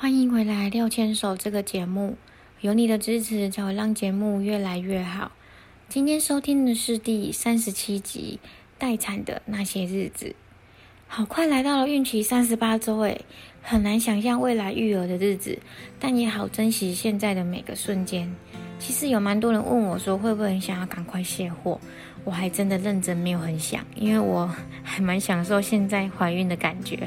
欢迎回来《六牵手》这个节目，有你的支持才会让节目越来越好。今天收听的是第三十七集《待产的那些日子》。好快来到了孕期三十八周，诶，很难想象未来育儿的日子，但也好珍惜现在的每个瞬间。其实有蛮多人问我说，会不会很想要赶快卸货？我还真的认真没有很想，因为我还蛮享受现在怀孕的感觉。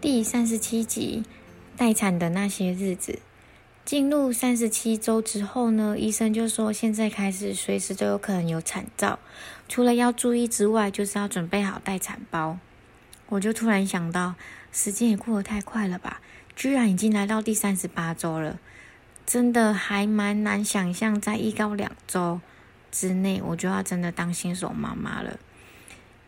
第三十七集，待产的那些日子。进入三十七周之后呢，医生就说现在开始随时都有可能有产兆，除了要注意之外，就是要准备好待产包。我就突然想到，时间也过得太快了吧，居然已经来到第三十八周了，真的还蛮难想象，在一到两周之内，我就要真的当新手妈妈了。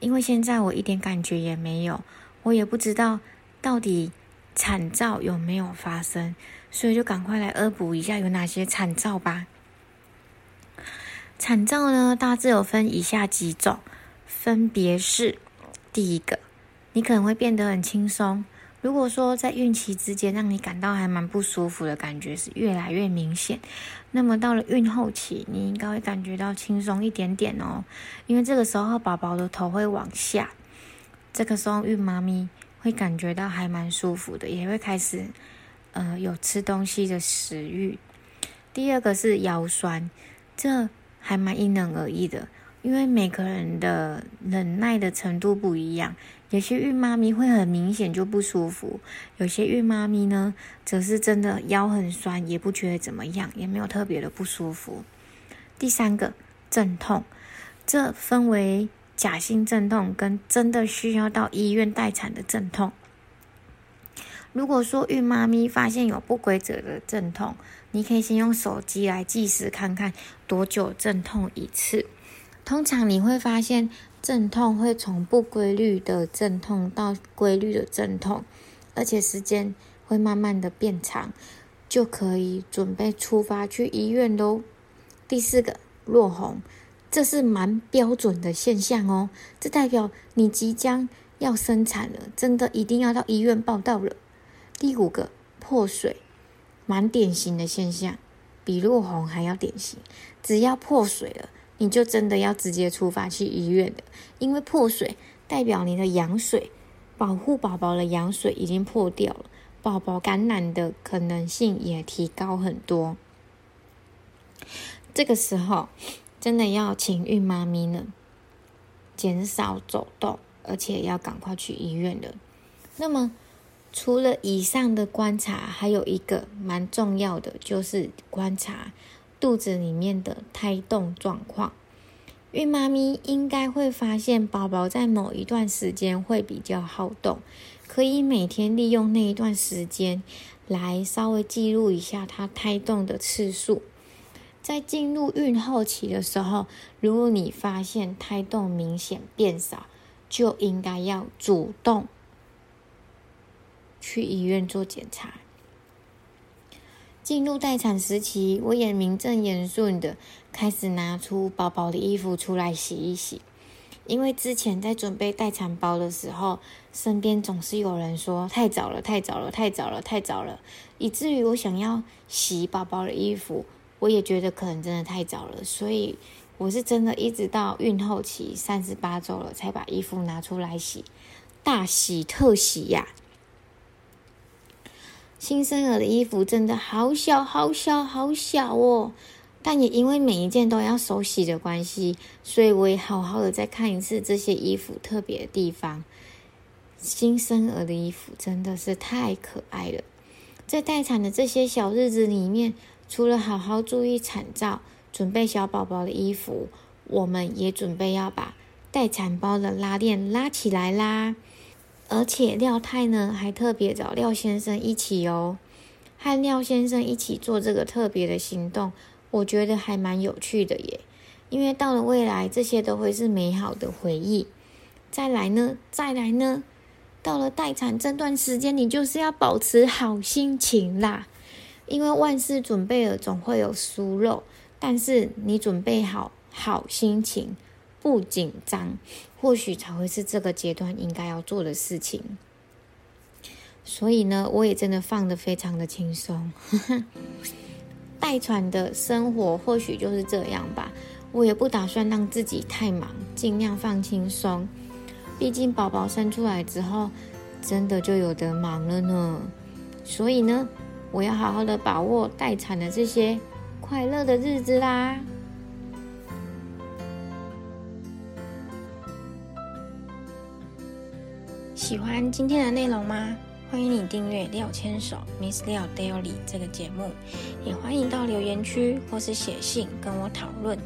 因为现在我一点感觉也没有，我也不知道。到底产兆有没有发生？所以就赶快来恶补一下有哪些产兆吧。产兆呢，大致有分以下几种，分别是：第一个，你可能会变得很轻松。如果说在孕期之间让你感到还蛮不舒服的感觉是越来越明显，那么到了孕后期，你应该会感觉到轻松一点点哦。因为这个时候宝宝的头会往下，这个时候孕妈咪。会感觉到还蛮舒服的，也会开始，呃，有吃东西的食欲。第二个是腰酸，这还蛮因人而异的，因为每个人的忍耐的程度不一样。有些孕妈咪会很明显就不舒服，有些孕妈咪呢，则是真的腰很酸，也不觉得怎么样，也没有特别的不舒服。第三个阵痛，这分为。假性阵痛跟真的需要到医院待产的阵痛。如果说孕妈咪发现有不规则的阵痛，你可以先用手机来计时看看多久阵痛一次。通常你会发现阵痛会从不规律的阵痛到规律的阵痛，而且时间会慢慢的变长，就可以准备出发去医院喽。第四个，落红。这是蛮标准的现象哦，这代表你即将要生产了，真的一定要到医院报道了。第五个破水，蛮典型的现象，比落红还要典型。只要破水了，你就真的要直接出发去医院的，因为破水代表你的羊水，保护宝宝的羊水已经破掉了，宝宝感染的可能性也提高很多。这个时候。真的要请孕妈咪呢，减少走动，而且要赶快去医院的。那么，除了以上的观察，还有一个蛮重要的，就是观察肚子里面的胎动状况。孕妈咪应该会发现，宝宝在某一段时间会比较好动，可以每天利用那一段时间来稍微记录一下他胎动的次数。在进入孕后期的时候，如果你发现胎动明显变少，就应该要主动去医院做检查。进入待产时期，我也名正言顺的开始拿出宝宝的衣服出来洗一洗，因为之前在准备待产包的时候，身边总是有人说太早了，太早了，太早了，太早了，以至于我想要洗宝宝的衣服。我也觉得可能真的太早了，所以我是真的一直到孕后期三十八周了，才把衣服拿出来洗，大洗特洗呀！新生儿的衣服真的好小好小好小哦，但也因为每一件都要手洗的关系，所以我也好好的再看一次这些衣服特别的地方。新生儿的衣服真的是太可爱了。在待产的这些小日子里面，除了好好注意产照，准备小宝宝的衣服，我们也准备要把待产包的拉链拉起来啦。而且廖太呢，还特别找廖先生一起哦，和廖先生一起做这个特别的行动，我觉得还蛮有趣的耶。因为到了未来，这些都会是美好的回忆。再来呢，再来呢，到了待产这段时间，你就是要保持好心情啦。因为万事准备了，总会有疏漏。但是你准备好好心情，不紧张，或许才会是这个阶段应该要做的事情。所以呢，我也真的放得非常的轻松。待产的生活或许就是这样吧。我也不打算让自己太忙，尽量放轻松。毕竟宝宝生出来之后，真的就有得忙了呢。所以呢，我要好好的把握待产的这些快乐的日子啦。喜欢今天的内容吗？欢迎你订阅廖牵手 Miss 廖 Daily 这个节目，也欢迎到留言区或是写信跟我讨论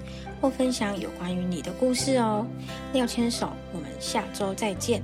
或分享有关于你的故事哦。廖牵手，我们下周再见。